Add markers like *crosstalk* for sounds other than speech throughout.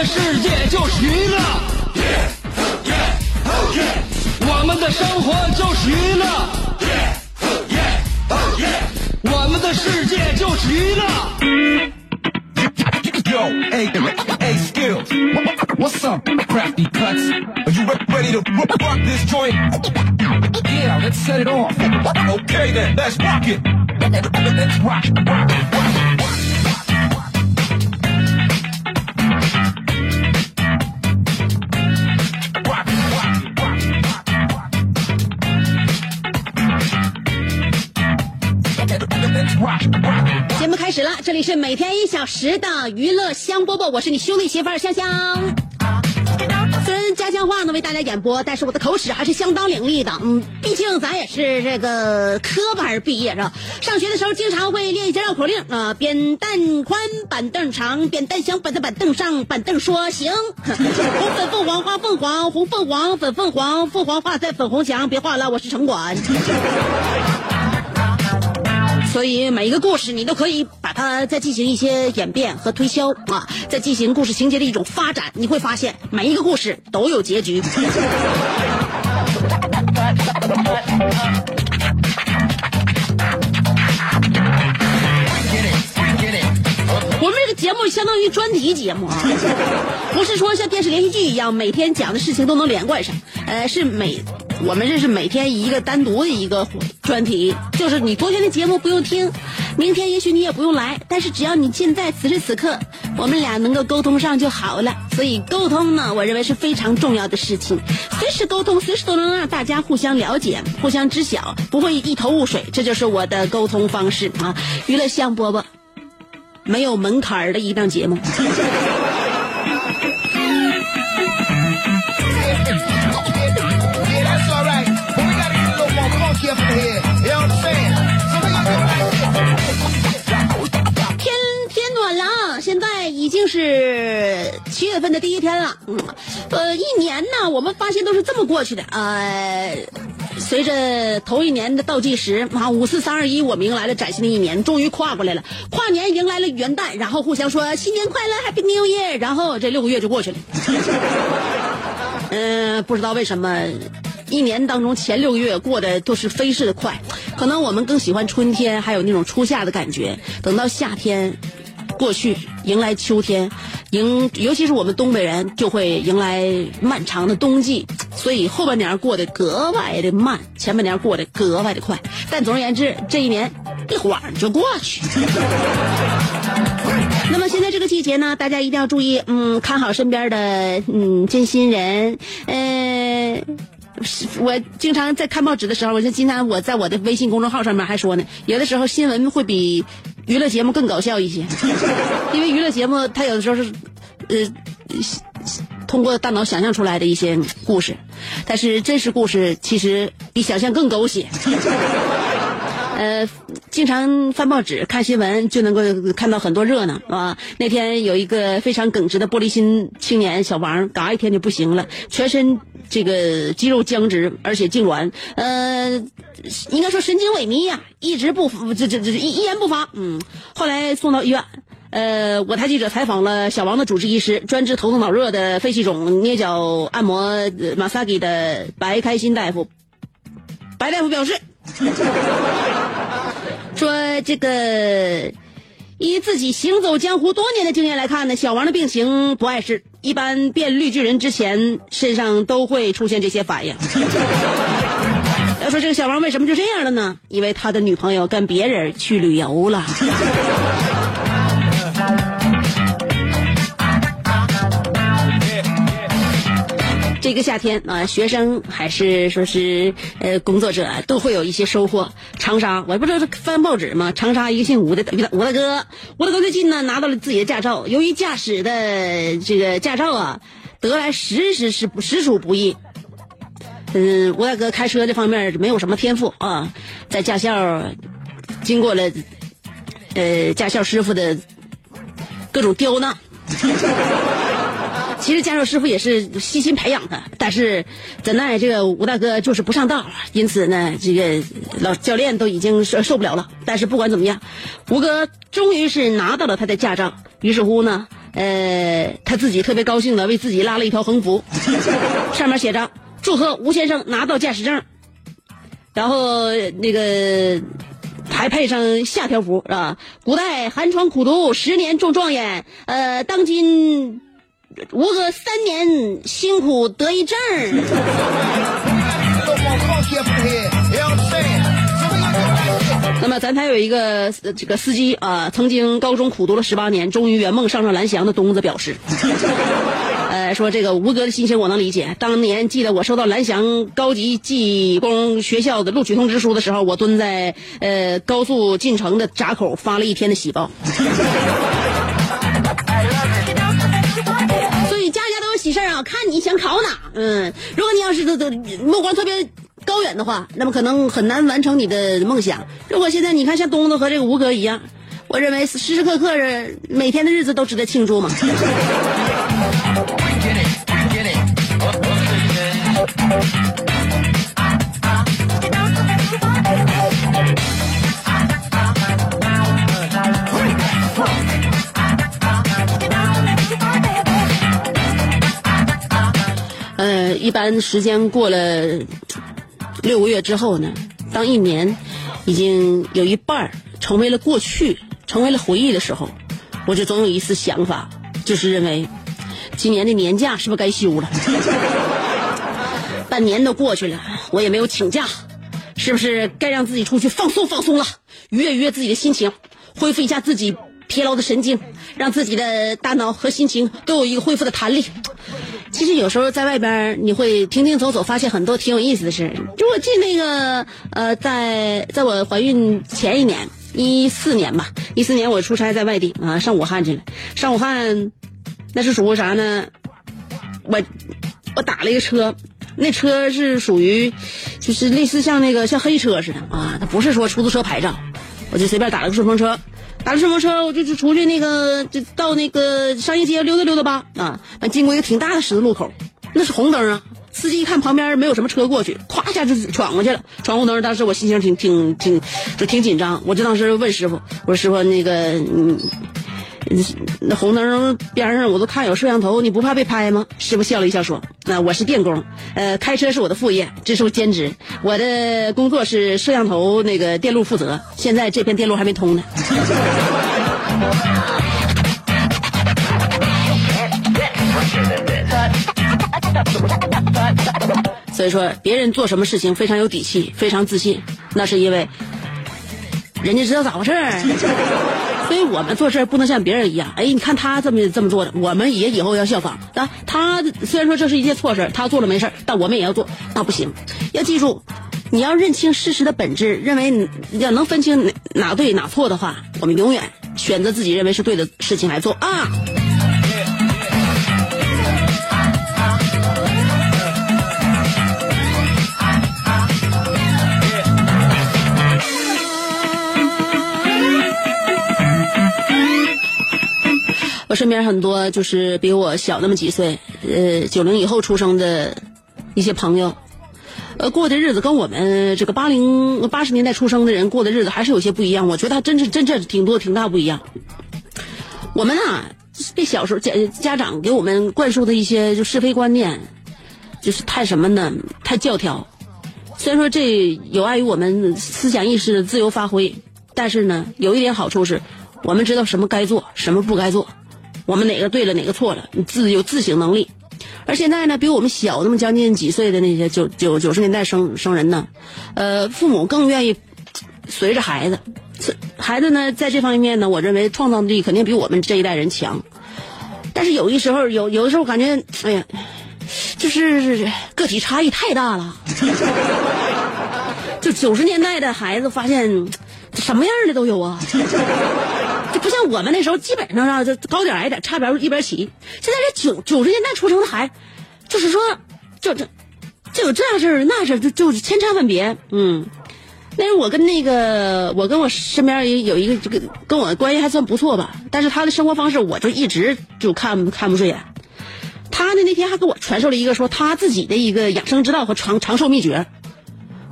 的世界就是娱乐，我们的生活就是娱乐，我们的世界就是娱乐。Yo, hey, hey, skills. What's up, crafty cuts? Are you ready to rock this joint? Yeah, let's set it off. Okay then, let's rock it. Let's rock, rock, rock, 节目开始了，这里是每天一小时的娱乐香饽饽，我是你兄弟媳妇儿香香。虽然家乡话呢为大家演播，但是我的口齿还是相当伶俐的。嗯，毕竟咱也是这个科班毕业是吧？上学的时候经常会练一些绕口令啊，扁担宽，板凳长，扁担想，板在板凳上，板凳说行。*laughs* 红粉凤凰花凤凰，红凤凰粉凤凰，凤凰画在粉红墙，别画了，我是城管。所以每一个故事你都可以把它再进行一些演变和推销啊，再进行故事情节的一种发展，你会发现每一个故事都有结局。节目相当于专题节目啊，*laughs* 不是说像电视连续剧一样每天讲的事情都能连贯上，呃，是每我们这是每天一个单独的一个专题，就是你昨天的节目不用听，明天也许你也不用来，但是只要你现在此时此刻，我们俩能够沟通上就好了。所以沟通呢，我认为是非常重要的事情，随时沟通，随时都能让大家互相了解、互相知晓，不会一头雾水。这就是我的沟通方式啊！娱乐香饽饽，没有门槛儿的一档节目。天天暖了啊现在已经是七月份的第一天了。嗯呃一年呢我们发现都是这么过去的。呃随着头一年的倒计时啊，五四三二一，我们迎来了崭新的一年，终于跨过来了。跨年迎来了元旦，然后互相说新年快乐，Happy New Year，然后这六个月就过去了。嗯、*laughs* 不知道为什么，一年当中前六个月过得都是飞逝的快，可能我们更喜欢春天，还有那种初夏的感觉。等到夏天过去，迎来秋天，迎尤其是我们东北人就会迎来漫长的冬季，所以后半年过得格外的慢，前半年过得格外的快。但总而言之，这一年一晃就过去。*laughs* 那么现在这个季节呢，大家一定要注意，嗯，看好身边的嗯真心人，呃。是我经常在看报纸的时候，我就经常我在我的微信公众号上面还说呢，有的时候新闻会比娱乐节目更搞笑一些，*laughs* 因为娱乐节目它有的时候是，呃，通过大脑想象出来的一些故事，但是真实故事其实比想象更狗血。呃，经常翻报纸、看新闻，就能够看到很多热闹啊。那天有一个非常耿直的玻璃心青年小王，嘎一天就不行了，全身这个肌肉僵直，而且痉挛，呃，应该说神经萎靡呀、一直不这这这一一言不发。嗯，后来送到医院。呃，我台记者采访了小王的主治医师，专治头疼脑热的肺气肿捏脚按摩马萨吉的白开心大夫。白大夫表示。*laughs* 说这个，以自己行走江湖多年的经验来看呢，小王的病情不碍事，一般变绿巨人之前身上都会出现这些反应。*laughs* 要说这个小王为什么就这样了呢？因为他的女朋友跟别人去旅游了。一个夏天啊，学生还是说是呃工作者都会有一些收获。长沙，我不知道是翻报纸吗？长沙一个姓吴的吴大哥，吴大哥最近呢拿到了自己的驾照，由于驾驶的这个驾照啊得来实实是实属不易。嗯，吴大哥开车这方面没有什么天赋啊，在驾校经过了呃驾校师傅的各种刁难。其实驾校师傅也是细心培养他，但是怎奈这个吴大哥就是不上道，因此呢，这个老教练都已经受受不了了。但是不管怎么样，吴哥终于是拿到了他的驾照。于是乎呢，呃，他自己特别高兴的为自己拉了一条横幅，上面写着“祝贺吴先生拿到驾驶证”，然后那个还配上下条幅啊，“古代寒窗苦读十年中状元，呃，当今。”吴哥三年辛苦得一证那么咱台有一个这个司机啊，曾经高中苦读了十八年，终于圆梦上上蓝翔的东子表示，*laughs* 呃，说这个吴哥的心情我能理解。当年记得我收到蓝翔高级技工学校的录取通知书的时候，我蹲在呃高速进城的闸口发了一天的喜报。看你想考哪。嗯，如果你要是都都目光特别高远的话，那么可能很难完成你的梦想。如果现在你看像东子和这个吴哥一样，我认为时时刻刻的每天的日子都值得庆祝嘛。*laughs* 一般时间过了六个月之后呢，当一年已经有一半成为了过去，成为了回忆的时候，我就总有一丝想法，就是认为今年的年假是不是该休了？*laughs* 半年都过去了，我也没有请假，是不是该让自己出去放松放松了，愉悦愉悦自己的心情，恢复一下自己疲劳的神经，让自己的大脑和心情都有一个恢复的弹力。其实有时候在外边你会停停走走，发现很多挺有意思的事。就我记那个呃，在在我怀孕前一年，一四年吧，一四年我出差在外地啊，上武汉去了。上武汉那是属于啥呢？我我打了一个车，那车是属于就是类似像那个像黑车似的啊，它不是说出租车牌照，我就随便打了个顺风车。打了顺风车，我就就出去那个，就到那个商业街溜达溜达吧。啊，经过一个挺大的十字路口，那是红灯啊。司机一看旁边没有什么车过去，咵一下就闯过去了，闯红灯。当时我心情挺挺挺，就挺紧张。我就当时问师傅，我说师傅那个，那红灯边上我都看有摄像头，你不怕被拍吗？师傅笑了一笑说：“那我是电工，呃，开车是我的副业，这是我兼职。我的工作是摄像头那个电路负责。现在这片电路还没通呢。*laughs* ”所以说，别人做什么事情非常有底气，非常自信，那是因为人家知道咋回事儿。所以我们做事不能像别人一样，哎，你看他这么这么做的，我们也以后要效仿啊。他虽然说这是一件错事，他做了没事但我们也要做，那不行。要记住，你要认清事实的本质，认为要能分清哪哪对哪错的话，我们永远选择自己认为是对的事情来做啊。我身边很多就是比我小那么几岁，呃，九零以后出生的一些朋友，呃，过的日子跟我们这个八零八十年代出生的人过的日子还是有些不一样。我觉得他真是真是挺多挺大不一样。我们啊，这小时候家家长给我们灌输的一些就是非观念，就是太什么呢？太教条。虽然说这有碍于我们思想意识的自由发挥，但是呢，有一点好处是，我们知道什么该做，什么不该做。我们哪个对了，哪个错了，你自有自省能力。而现在呢，比我们小那么将近几岁的那些九九九十年代生生人呢，呃，父母更愿意随着孩子，孩子呢在这方面呢，我认为创造力肯定比我们这一代人强。但是有的时候，有有的时候感觉，哎呀，就是个体差异太大了。*laughs* 就九十年代的孩子发现，什么样的都有啊。*laughs* 就不像我们那时候，基本上啊，就高点矮点，差别一边齐。现在这九九十年代出生的孩，就是说，就这，就有这样事儿那事儿，就就千差万别。嗯，那是我跟那个，我跟我身边有一个这个跟我关系还算不错吧，但是他的生活方式我就一直就看看不顺眼。他呢那天还给我传授了一个说他自己的一个养生之道和长长寿秘诀。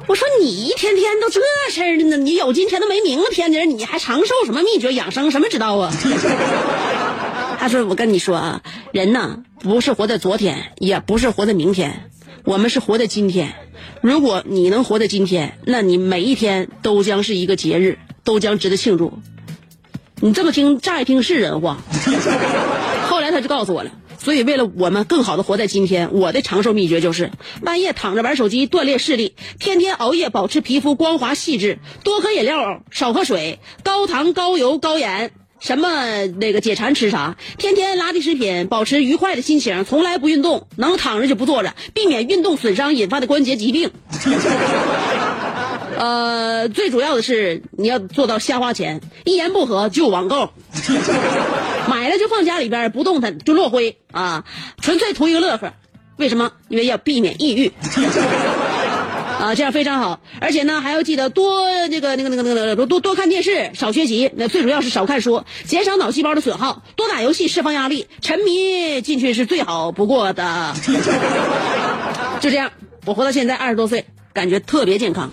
我说你一天天都这事儿呢，你有今天都没明天呢，你还长寿什么秘诀养生什么之道啊？*laughs* 他说我跟你说啊，人呐不是活在昨天，也不是活在明天，我们是活在今天。如果你能活在今天，那你每一天都将是一个节日，都将值得庆祝。你这么听乍一听是人话，*laughs* 后来他就告诉我了。所以，为了我们更好的活在今天，我的长寿秘诀就是半夜躺着玩手机锻炼视力，天天熬夜保持皮肤光滑细致，多喝饮料少喝水，高糖高油高盐，什么那个解馋吃啥，天天垃圾食品，保持愉快的心情，从来不运动，能躺着就不坐着，避免运动损伤引发的关节疾病。呃，最主要的是你要做到瞎花钱，一言不合就网购，*laughs* 买了就放家里边不动弹就落灰啊，纯粹图一个乐呵。为什么？因为要避免抑郁啊，这样非常好。而且呢，还要记得多那个那个那个那个多多多看电视，少学习。那最主要是少看书，减少脑细胞的损耗，多打游戏释放压力，沉迷进去是最好不过的。*laughs* 就这样，我活到现在二十多岁。感觉特别健康。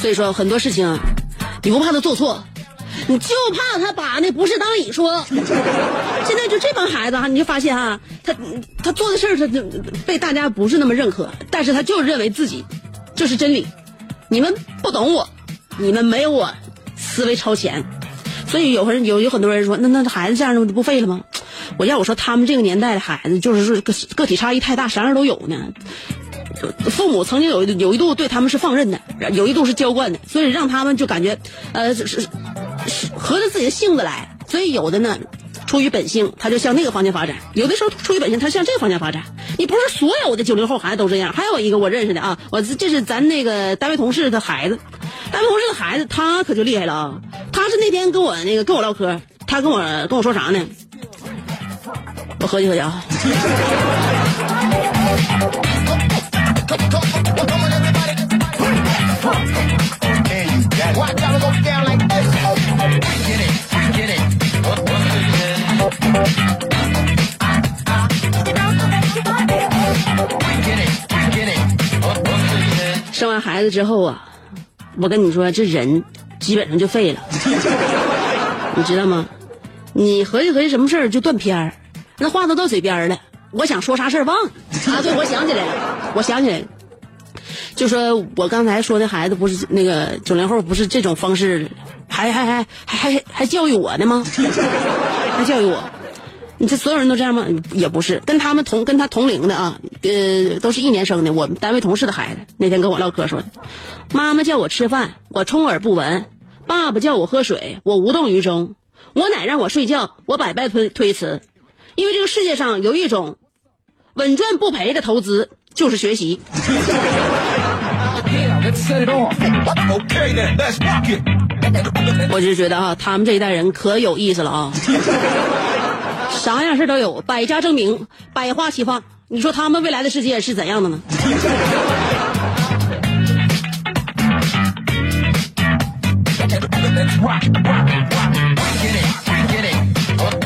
所以说很多事情，你不怕他做错，你就怕他把那不是当理说。现在就这帮孩子哈，你就发现哈，他他做的事儿他被大家不是那么认可，但是他就认为自己就是真理。你们不懂我，你们没有我。思维超前，所以有人有有很多人说，那那孩子这样的不废了吗？我要我说，他们这个年代的孩子，就是说个个体差异太大，啥样都有呢。父母曾经有有一度对他们是放任的，有一度是娇惯的，所以让他们就感觉呃是是合着自己的性子来。所以有的呢，出于本性，他就向那个方向发展；有的时候出于本性，他向这个方向发展。你不是所有的九零后孩子都这样。还有一个我认识的啊，我这是咱那个单位同事的孩子。单位同事的孩子，他可就厉害了啊！他是那天跟我那个跟我唠嗑，他跟我跟我说啥呢？我合计合计啊。生完孩子之后啊。我跟你说，这人基本上就废了，你知道吗？你合计合计什么事儿就断片儿，那话都到嘴边了。我想说啥事儿忘啊！对，我想起来了，我想起来了，就说我刚才说那孩子不是那个九零后，不是这种方式，还还还还还还教育我呢吗？他教育我？你这所有人都这样吗？也不是，跟他们同跟他同龄的啊，呃，都是一年生的。我们单位同事的孩子那天跟我唠嗑说，妈妈叫我吃饭，我充耳不闻；爸爸叫我喝水，我无动于衷；我奶让我睡觉，我百般推推辞。因为这个世界上有一种稳赚不赔的投资，就是学习。*laughs* *laughs* *laughs* 我就觉得啊，他们这一代人可有意思了啊。*laughs* 啥样事都有，百家争鸣，百花齐放。你说他们未来的世界是怎样的呢？*laughs*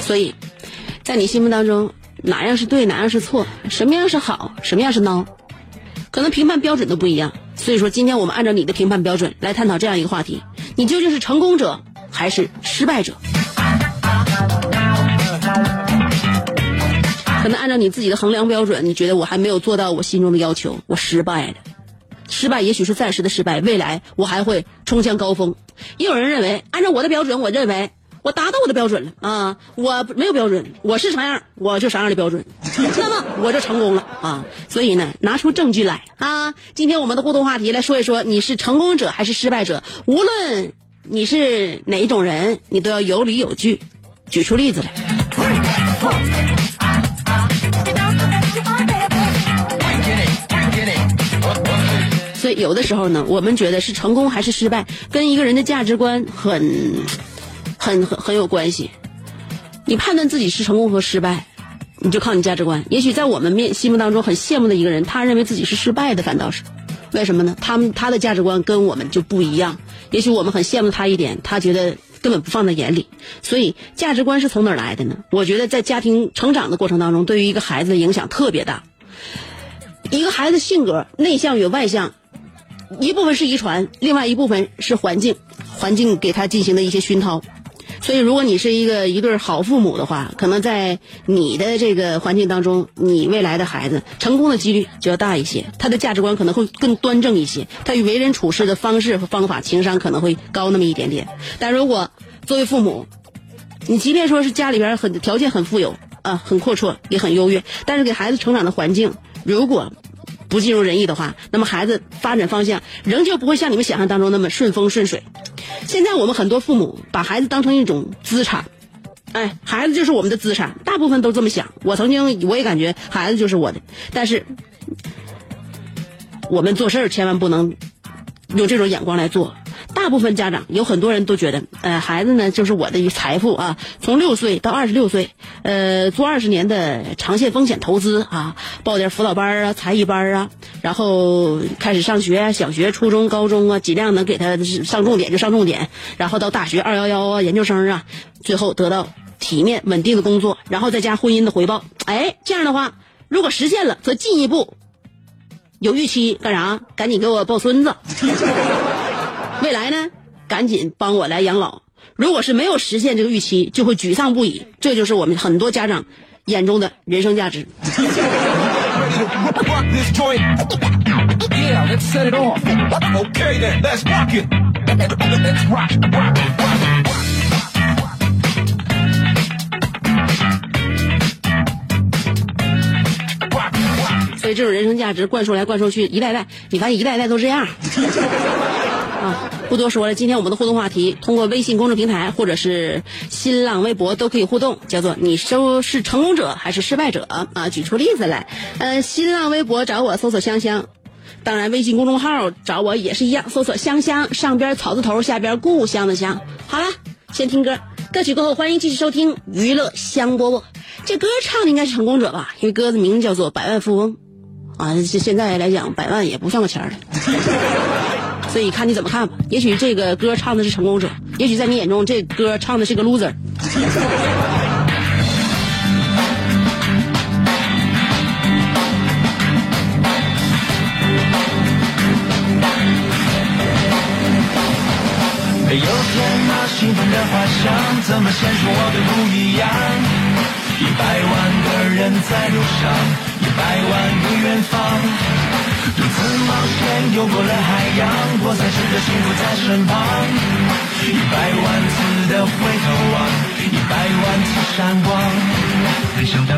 所以，在你心目当中，哪样是对，哪样是错，什么样是好，什么样是孬，可能评判标准都不一样。所以说，今天我们按照你的评判标准来探讨这样一个话题：你究竟是成功者还是失败者？可能按照你自己的衡量标准，你觉得我还没有做到我心中的要求，我失败了。失败也许是暂时的失败，未来我还会冲向高峰。也有人认为，按照我的标准，我认为我达到我的标准了啊！我没有标准，我是啥样我就啥样的标准，*laughs* 那么我就成功了啊！所以呢，拿出证据来啊！今天我们的互动话题来说一说，你是成功者还是失败者？无论你是哪一种人，你都要有理有据，举出例子来。所以有的时候呢，我们觉得是成功还是失败，跟一个人的价值观很、很、很很有关系。你判断自己是成功和失败，你就靠你价值观。也许在我们面心目当中很羡慕的一个人，他认为自己是失败的，反倒是为什么呢？他们他的价值观跟我们就不一样。也许我们很羡慕他一点，他觉得根本不放在眼里。所以价值观是从哪儿来的呢？我觉得在家庭成长的过程当中，对于一个孩子的影响特别大。一个孩子性格内向与外向，一部分是遗传，另外一部分是环境，环境给他进行的一些熏陶。所以，如果你是一个一对好父母的话，可能在你的这个环境当中，你未来的孩子成功的几率就要大一些，他的价值观可能会更端正一些，他与为人处事的方式和方法、情商可能会高那么一点点。但如果作为父母，你即便说是家里边很条件很富有啊，很阔绰，也很优越，但是给孩子成长的环境如果不尽如人意的话，那么孩子发展方向仍旧不会像你们想象当中那么顺风顺水。现在我们很多父母把孩子当成一种资产，哎，孩子就是我们的资产，大部分都这么想。我曾经我也感觉孩子就是我的，但是我们做事儿千万不能用这种眼光来做。大部分家长有很多人都觉得，呃，孩子呢就是我的一财富啊，从六岁到二十六岁，呃，做二十年的长线风险投资啊，报点辅导班啊、才艺班啊，然后开始上学，小学、初中、高中啊，尽量能给他上重点就上重点，然后到大学二幺幺啊、研究生啊，最后得到体面稳定的工作，然后再加婚姻的回报。哎，这样的话，如果实现了，则进一步有预期干啥？赶紧给我抱孙子。未来呢，赶紧帮我来养老。如果是没有实现这个预期，就会沮丧不已。这就是我们很多家长眼中的人生价值。所以这种人生价值灌输来灌输去，一代代，你发现一代代都这样。啊，不多说了，今天我们的互动话题通过微信公众平台或者是新浪微博都可以互动，叫做你收是成功者还是失败者啊？举出例子来。呃，新浪微博找我搜索香香，当然微信公众号找我也是一样，搜索香香，上边草字头，下边故乡的乡。好了，先听歌，歌曲过后欢迎继续收听娱乐香饽饽。这歌唱的应该是成功者吧？因为歌的名字叫做《百万富翁》，啊，这现在来讲百万也不算个钱儿了。所以看你怎么看吧。也许这个歌唱的是成功者，也许在你眼中这歌唱的是个 loser。有天那兴奋的花香，怎么显出我的不一样？一百万个人在路上，一百万个远方，独自冒险游过了海洋，我才知道幸福在身旁。一百万次的回头望，一百万次闪光，很小的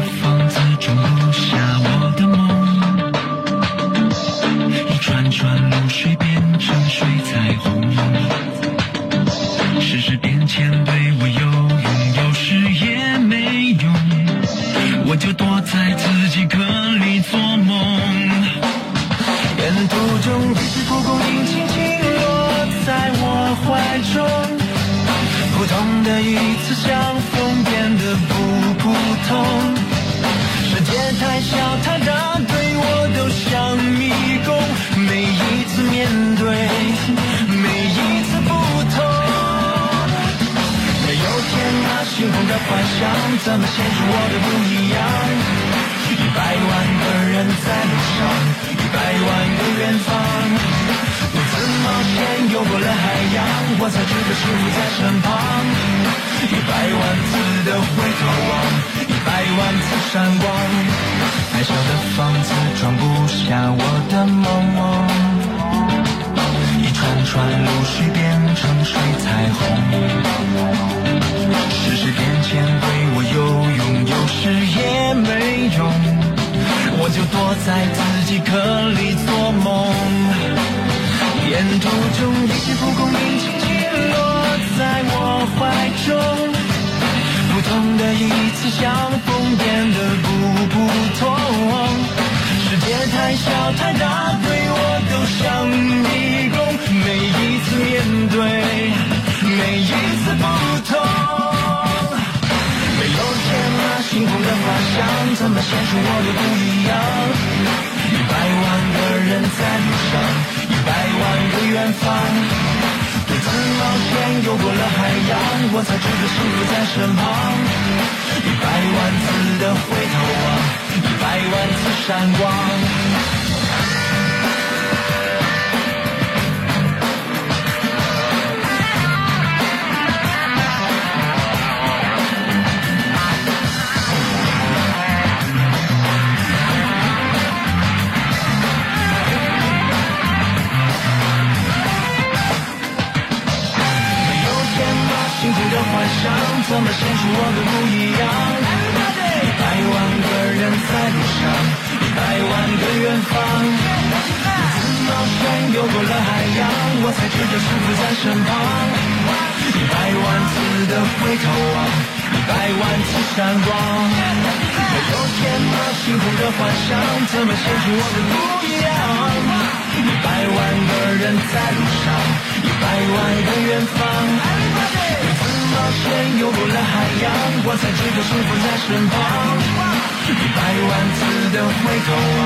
在自己壳里做梦，沿途中一些蒲公英轻轻落在我怀中，不同的一次相逢变得不普通。世界太小太大，对我都像迷宫，每一次面对，每一次不同。没有天马行空的幻想，怎么显出我的不一样？一百万个人在路上，一百万个远方。独自冒险游过了海洋，我才知道幸福在身旁。一百万次的回头望，一百万次闪光。幻想怎么显出我的不一样？一百万个人在路上，一百万个远方。独自冒险游过了海洋，我才知道幸福在身旁。一百万次的回头望，一百万次闪光。没有钱吗？幸福的幻想怎么显出我的不一样？一百万个人在路上，一百万个远方。独自冒险游过了海洋，我才知道幸福在身旁。一百万次的回头望，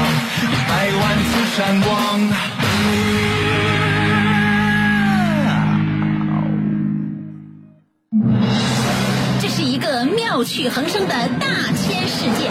一百万次闪光。这是一个妙趣横生的大千世界。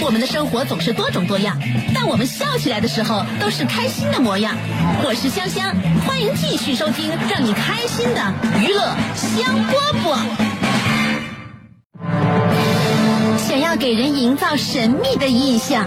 我们的生活总是多种多样，但我们笑起来的时候都是开心的模样。我是香香，欢迎继续收听让你开心的娱乐香饽饽。想要给人营造神秘的印象，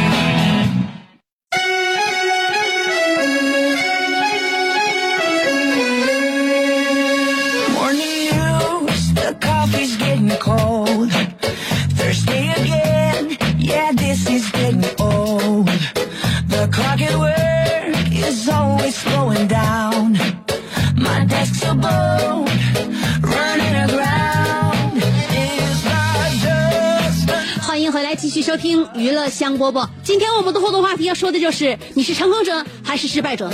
欢迎回来，继续收听娱乐香饽饽。今天我们的互动话题要说的就是你是成功者还是失败者？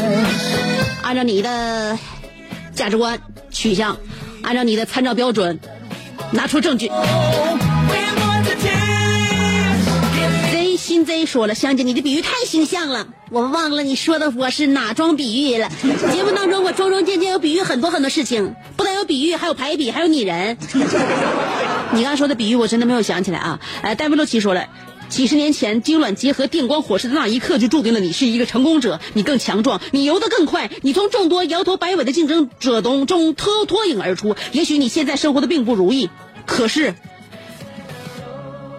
按照你的价值观取向，按照你的参照标准，拿出证据。Z 说了，香姐，你的比喻太形象了，我忘了你说的我是哪桩比喻了。节目当中我桩桩件件有比喻很多很多事情，不但有比喻，还有排比，还有拟人。你刚说的比喻我真的没有想起来啊。呃，戴维洛奇说了。几十年前，精卵结合电光火石的那一刻，就注定了你是一个成功者。你更强壮，你游得更快，你从众多摇头摆尾的竞争者中中脱脱颖而出。也许你现在生活的并不如意，可是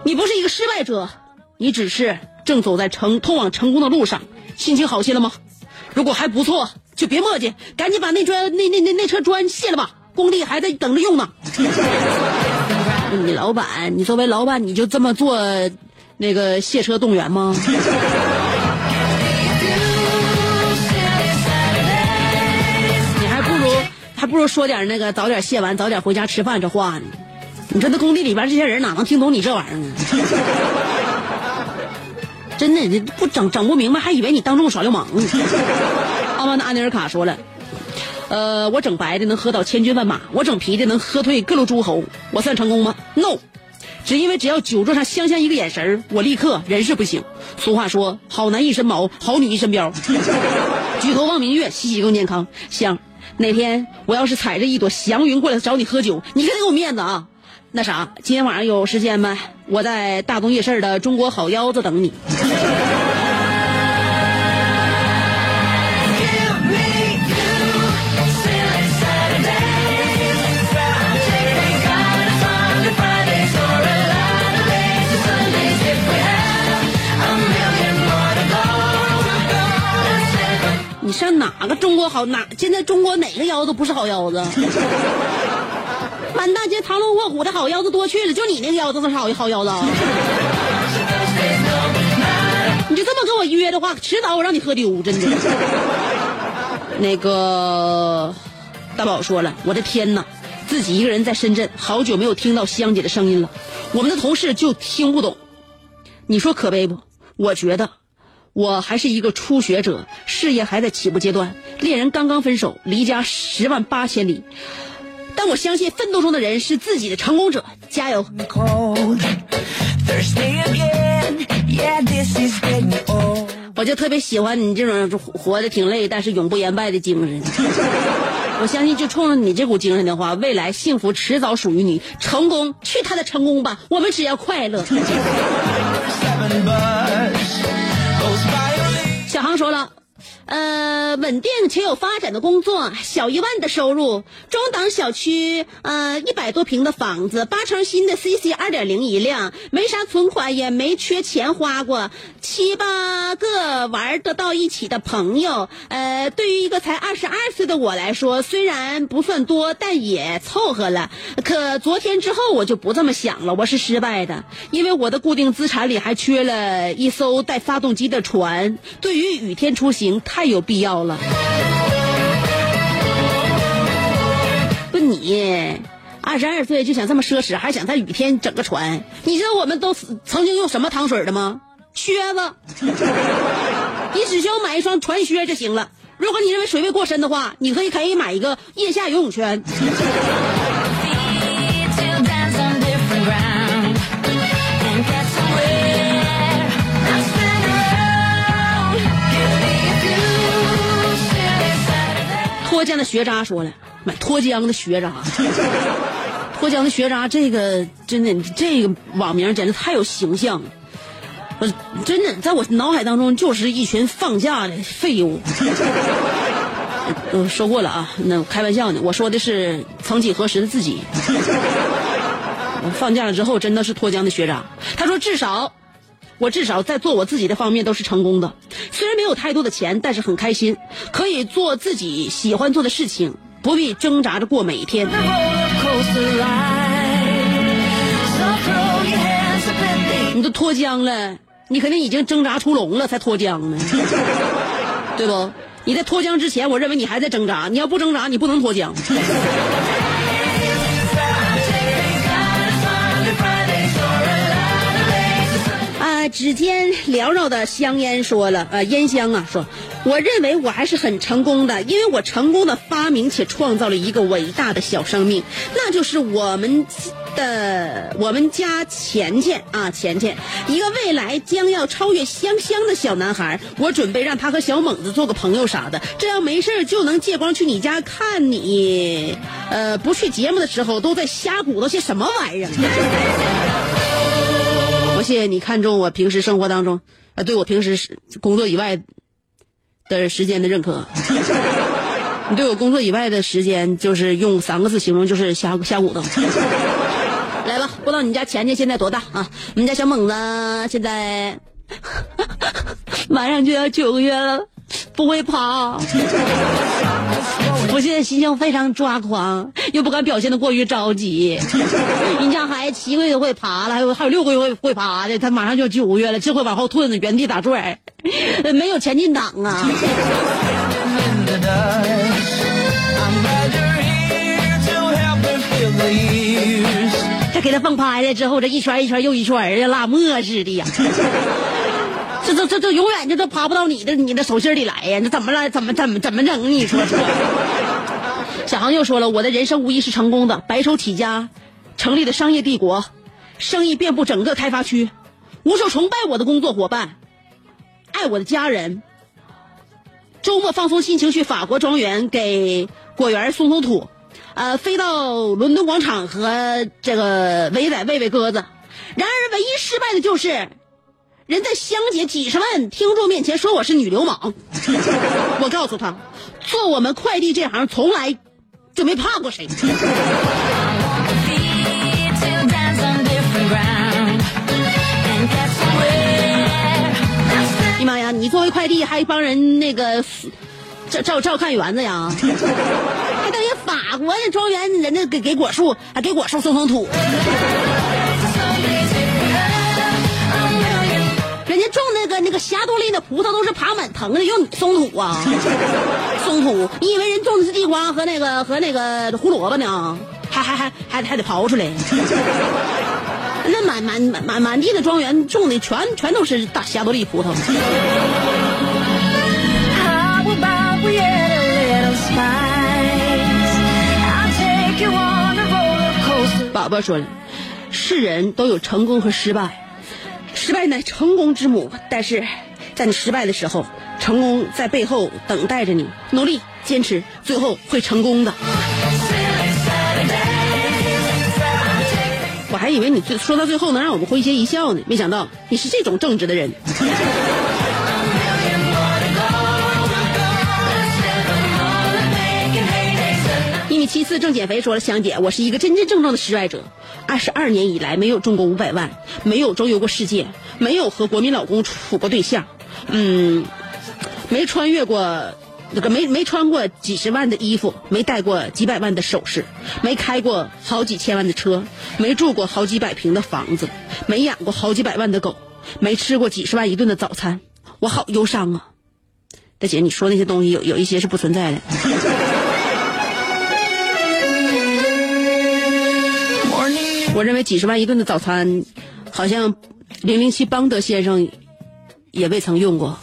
你不是一个失败者，你只是正走在成通往成功的路上，心情好些了吗？如果还不错，就别磨叽，赶紧把那砖那那那那车砖卸了吧，工地还在等着用呢。你老板，你作为老板，你就这么做那个卸车动员吗？你还不如还不如说点那个早点卸完，早点回家吃饭这话呢。你说那工地里边这些人哪能听懂你这玩意儿呢？真的，这不整整不明白，还以为你当众耍流氓呢。阿曼达安尼尔卡说了，呃，我整白的能喝倒千军万马，我整皮的能喝退各路诸侯，我算成功吗？No，只因为只要酒桌上香香一个眼神我立刻人事不省。俗话说，好男一身毛，好女一身膘。举头望明月，洗洗更健康。香，哪天我要是踩着一朵祥云过来找你喝酒，你可得给我面子啊！那啥，今天晚上有时间吗？我在大东夜市的中国好腰子等你。你上哪个中国好哪？现在中国哪个腰子不是好腰子？满大街藏龙卧虎的好腰子多去了，就你那个腰子是好好腰子！你就这么跟我约的话，迟早我让你喝丢，真的。那个大宝说了，我的天哪，自己一个人在深圳，好久没有听到香姐的声音了。我们的同事就听不懂，你说可悲不？我觉得我还是一个初学者，事业还在起步阶段，恋人刚刚分手，离家十万八千里。但我相信奋斗中的人是自己的成功者，加油.我就特别喜欢你这种活得挺累，但是永不言败的精神。*laughs* 我相信，就冲着你这股精神的话，未来幸福迟早属于你。成功，去他的成功吧！我们只要快乐。呃，稳定且有发展的工作，小一万的收入，中档小区，呃，一百多平的房子，八成新的 CC 二点零一辆，没啥存款，也没缺钱花过，七八个玩得到一起的朋友，呃，对于一个才二十二岁的我来说，虽然不算多，但也凑合了。可昨天之后我就不这么想了，我是失败的，因为我的固定资产里还缺了一艘带发动机的船，对于雨天出行太太有必要了。不，你二十二岁就想这么奢侈，还想在雨天整个船？你知道我们都曾经用什么淌水的吗？靴子。你只需要买一双船靴就行了。如果你认为水位过深的话，你可以可以买一个腋下游泳圈。现在学渣说了，买脱缰的学渣，脱缰的学渣，这个真的这个网名简直太有形象了。我真的在我脑海当中就是一群放假的废物。呃，说过了啊，那开玩笑呢，我说的是曾几何时的自己。放假了之后真的是脱缰的学渣。他说至少我至少在做我自己的方面都是成功的，虽然没有太多的钱，但是很开心，可以做自己喜欢做的事情，不必挣扎着过每一天。你都脱缰了，你肯定已经挣扎出笼了才脱缰呢，对不？你在脱缰之前，我认为你还在挣扎。你要不挣扎，你不能脱缰。指尖缭绕的香烟说了，呃，烟香啊，说，我认为我还是很成功的，因为我成功的发明且创造了一个伟大的小生命，那就是我们的我们家钱钱啊，钱钱，一个未来将要超越香香的小男孩，我准备让他和小猛子做个朋友啥的，这样没事就能借光去你家看你，呃，不去节目的时候都在瞎鼓捣些什么玩意儿。谢谢你看中我平时生活当中，呃，对我平时工作以外的时间的认可。你 *laughs* 对我工作以外的时间，就是用三个字形容，就是瞎瞎鼓捣。来吧，不知道你家钱钱现在多大啊？我们家小猛子现在马上就要九个月了，不会跑。*laughs* 我现在心情非常抓狂，又不敢表现的过于着急。你家孩子七个月会爬了，还有还有六个月会会爬的，他马上就九个月了，只会往后退呢，原地打转，没有前进档啊。*laughs* 他给他放拍了之后，这一圈一圈又一圈呀，拉磨似的呀。这这这这永远这都爬不到你的你的手心里来呀！这怎么了？怎么怎么怎么整？你说说。*laughs* 小航又说了，我的人生无疑是成功的，白手起家，成立的商业帝国，生意遍布整个开发区，无数崇拜我的工作伙伴，爱我的家人。周末放松心情去法国庄园给果园松松土，呃，飞到伦敦广场和这个伟仔喂喂鸽子。然而，唯一失败的就是，人在香姐几十万听众面前说我是女流氓。*laughs* 我告诉他，做我们快递这行从来就没怕过谁。哎妈呀！你作为快递还帮人那个照照照看园子呀？*laughs* 还等于法国的庄园人家给给果树还给果树松松土。个那个霞多丽的葡萄都是爬满藤的，用你松土啊？*laughs* 松土？你以为人种的是地瓜和那个和那个胡萝卜呢？还还还还还得刨出来？*laughs* 那满满满满满地的庄园种的全全都是大霞多丽葡萄。*laughs* 宝宝说了，是人都有成功和失败，失败乃成功之母。但是，在你失败的时候，成功在背后等待着你，努力坚持，最后会成功的。我还以为你最说到最后能让我们诙谐一笑呢，没想到你是这种正直的人。七次正减肥说了，香姐，我是一个真真正正的失败者。二十二年以来没有中过五百万，没有周游过世界，没有和国民老公处过对象，嗯，没穿越过。那个没没穿过几十万的衣服，没戴过几百万的首饰，没开过好几千万的车，没住过好几百平的房子，没养过好几百万的狗，没吃过几十万一顿的早餐，我好忧伤啊！大姐，你说那些东西有有一些是不存在的。我认为几十万一顿的早餐，好像零零七邦德先生也未曾用过。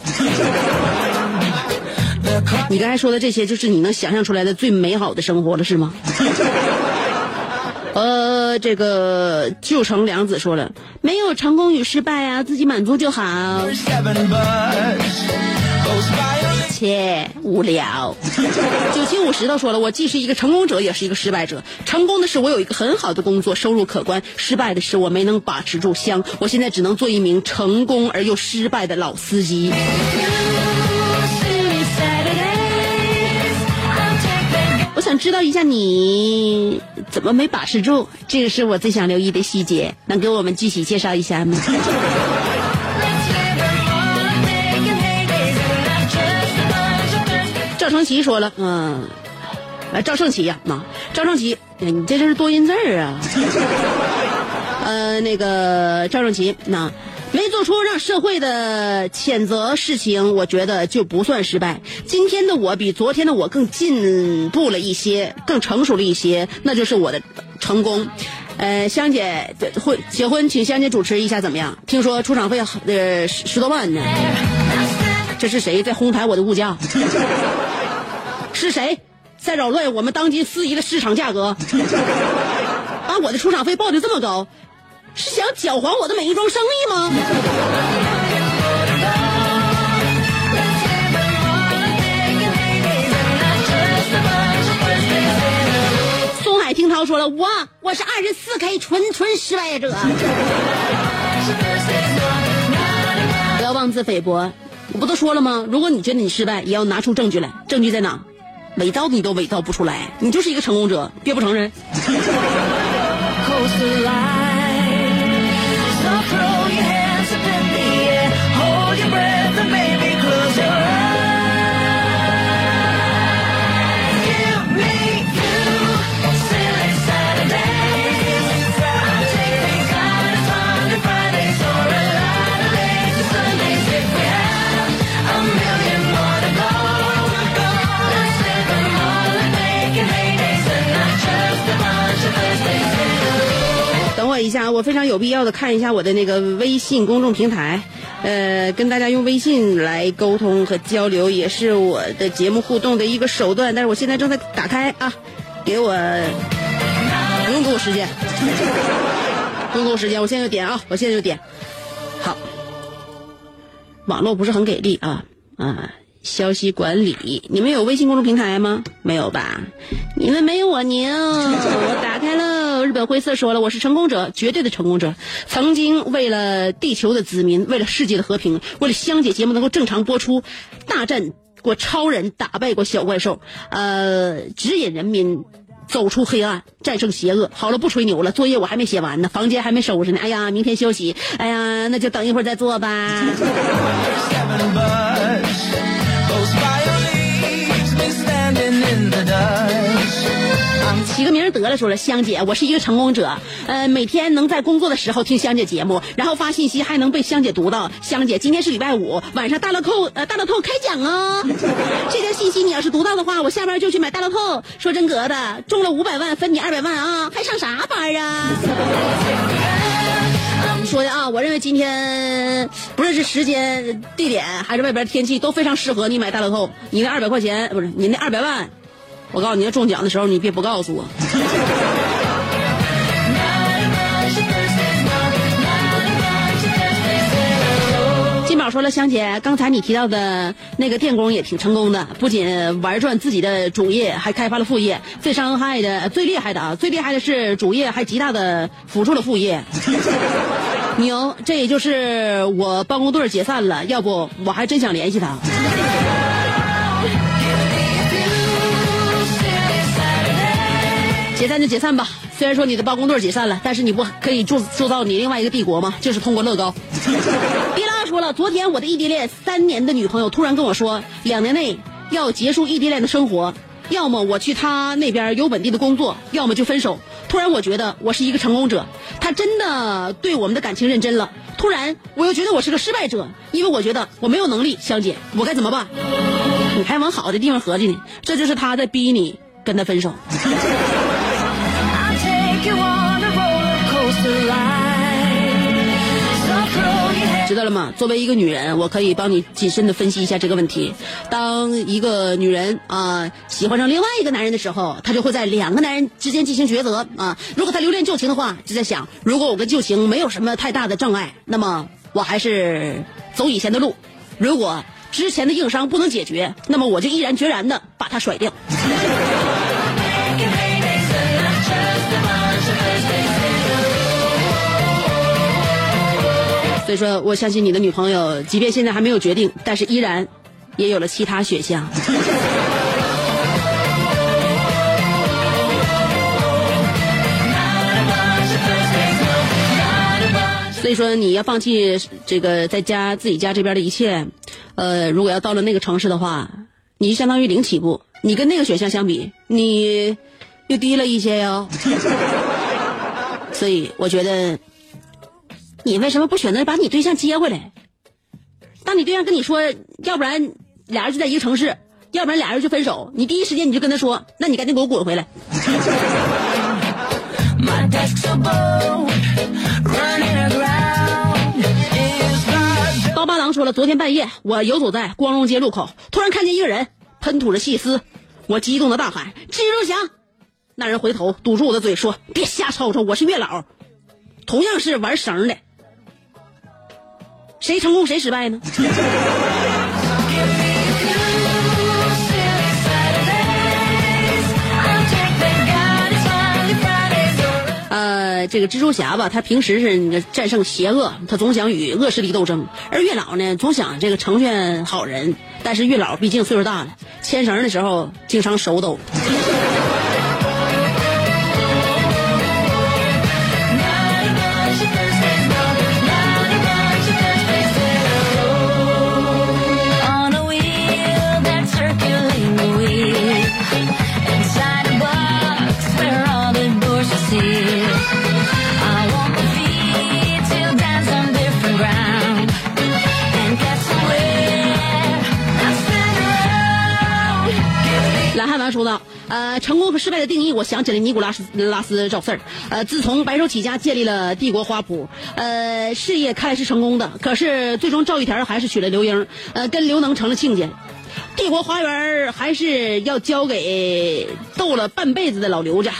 你刚才说的这些，就是你能想象出来的最美好的生活了，是吗？*laughs* 呃，这个旧城良子说了，没有成功与失败啊，自己满足就好。切，无聊。九七五石头说了，我既是一个成功者，也是一个失败者。成功的是我有一个很好的工作，收入可观；失败的是我没能把持住香，我现在只能做一名成功而又失败的老司机。我想知道一下你怎么没把持住，这个是我最想留意的细节，能给我们具体介绍一下吗？赵成奇说了，嗯，哎，赵胜奇呀，妈，赵胜奇，你这这是多音字啊？*laughs* 呃，那个赵胜奇，那。没做出让社会的谴责事情，我觉得就不算失败。今天的我比昨天的我更进步了一些，更成熟了一些，那就是我的成功。呃，香姐会结婚，请香姐主持一下怎么样？听说出场费呃十十多万呢。这是谁在哄抬我的物价？是谁在扰乱我们当今司仪的市场价格？把我的出场费报的这么高？是想搅黄我的美妆生意吗？松海听涛说了，我我是二十四 K 纯纯失败者。不要妄自菲薄，我不都说了吗？如果你觉得你失败，也要拿出证据来。证据在哪？伪造你都伪造不出来，你就是一个成功者，别不承认。我，非常有必要的看一下我的那个微信公众平台，呃，跟大家用微信来沟通和交流，也是我的节目互动的一个手段。但是我现在正在打开啊，给我不用给我时间，不用给我时间，我现在就点啊，我现在就点。好，网络不是很给力啊啊。消息管理，你们有微信公众平台吗？没有吧？你们没有我牛，*laughs* 我打开了。日本灰色说了，我是成功者，绝对的成功者。曾经为了地球的子民，为了世界的和平，为了香姐节目能够正常播出，大战过超人，打败过小怪兽，呃，指引人民走出黑暗，战胜邪恶。好了，不吹牛了，作业我还没写完呢，房间还没收拾呢。哎呀，明天休息。哎呀，那就等一会儿再做吧。*laughs* 起个名得了，说了香姐，我是一个成功者，呃，每天能在工作的时候听香姐节目，然后发信息还能被香姐读到。香姐，今天是礼拜五晚上大乐透，呃，大乐透开奖哦。*laughs* 这条信息你要是读到的话，我下班就去买大乐透。说真格的，中了五百万分你二百万啊，还上啥班啊？*laughs* 说的啊，我认为今天不论是时间、地点还是外边天气都非常适合你买大乐透。你那二百块钱不是你那二百万，我告诉你要中奖的时候你别不告诉我。金宝说了，香姐，刚才你提到的那个电工也挺成功的，不仅玩转自己的主业，还开发了副业。最伤害的、最厉害的啊，最厉害的是主业还极大的辅助了副业。*laughs* 牛，这也就是我办公队解散了，要不我还真想联系他。解散就解散吧，虽然说你的包工队解散了，但是你不可以铸铸造你另外一个帝国吗？就是通过乐高。*laughs* 毕拉说了，昨天我的异地恋三年的女朋友突然跟我说，两年内要结束异地恋的生活，要么我去她那边有稳定的工作，要么就分手。突然我觉得我是一个成功者，他真的对我们的感情认真了。突然我又觉得我是个失败者，因为我觉得我没有能力。相姐，我该怎么办？*laughs* 你还往好的地方合计呢？这就是他在逼你跟他分手。*laughs* 知道了吗？作为一个女人，我可以帮你谨慎的分析一下这个问题。当一个女人啊喜欢上另外一个男人的时候，她就会在两个男人之间进行抉择啊。如果她留恋旧情的话，就在想，如果我跟旧情没有什么太大的障碍，那么我还是走以前的路；如果之前的硬伤不能解决，那么我就毅然决然的把他甩掉。所以说，我相信你的女朋友，即便现在还没有决定，但是依然也有了其他选项。*laughs* 所以说，你要放弃这个在家自己家这边的一切，呃，如果要到了那个城市的话，你就相当于零起步。你跟那个选项相比，你又低了一些哟。*laughs* 所以，我觉得。你为什么不选择把你对象接回来？当你对象跟你说，要不然俩人就在一个城市，要不然俩人就分手，你第一时间你就跟他说，那你赶紧给我滚回来。刀疤狼说了，昨天半夜我游走在光荣街路口，突然看见一个人喷吐着细丝，我激动的大喊：“蜘蛛侠！”那人回头堵住我的嘴说：“别瞎吵吵，我是月老，同样是玩绳的。”谁成功谁失败呢？*laughs* 呃，这个蜘蛛侠吧，他平时是战胜邪恶，他总想与恶势力斗争；而月老呢，总想这个成全好人。但是月老毕竟岁数大了，牵绳的时候经常手抖。*laughs* 大说道：“呃，成功和失败的定义，我想起了尼古拉斯拉斯赵四儿。呃，自从白手起家建立了帝国花圃，呃，事业看来是成功的，可是最终赵玉田还是娶了刘英，呃，跟刘能成了亲家。帝国花园还是要交给斗了半辈子的老刘家。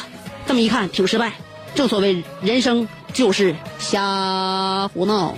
这么一看，挺失败。正所谓人生就是瞎胡闹。”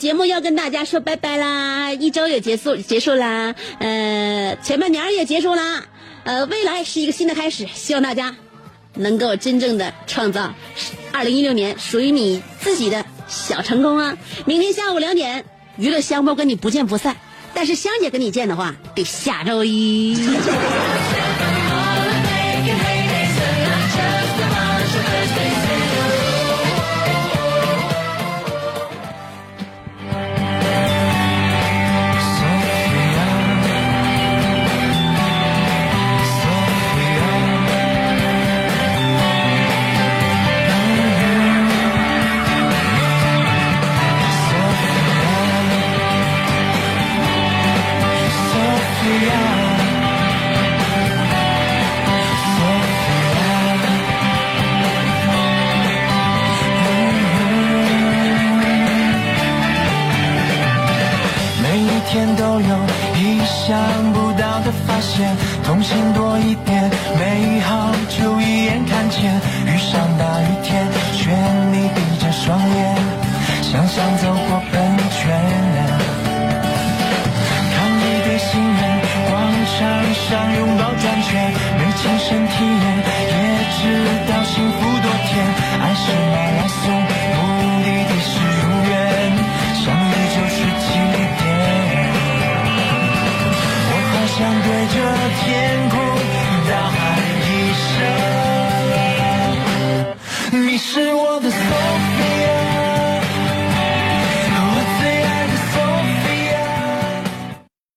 节目要跟大家说拜拜啦，一周也结束结束啦，呃，前半年也结束啦，呃，未来是一个新的开始，希望大家能够真正的创造二零一六年属于你自己的小成功啊！明天下午两点，娱乐香包跟你不见不散，但是香姐跟你见的话，得下周一。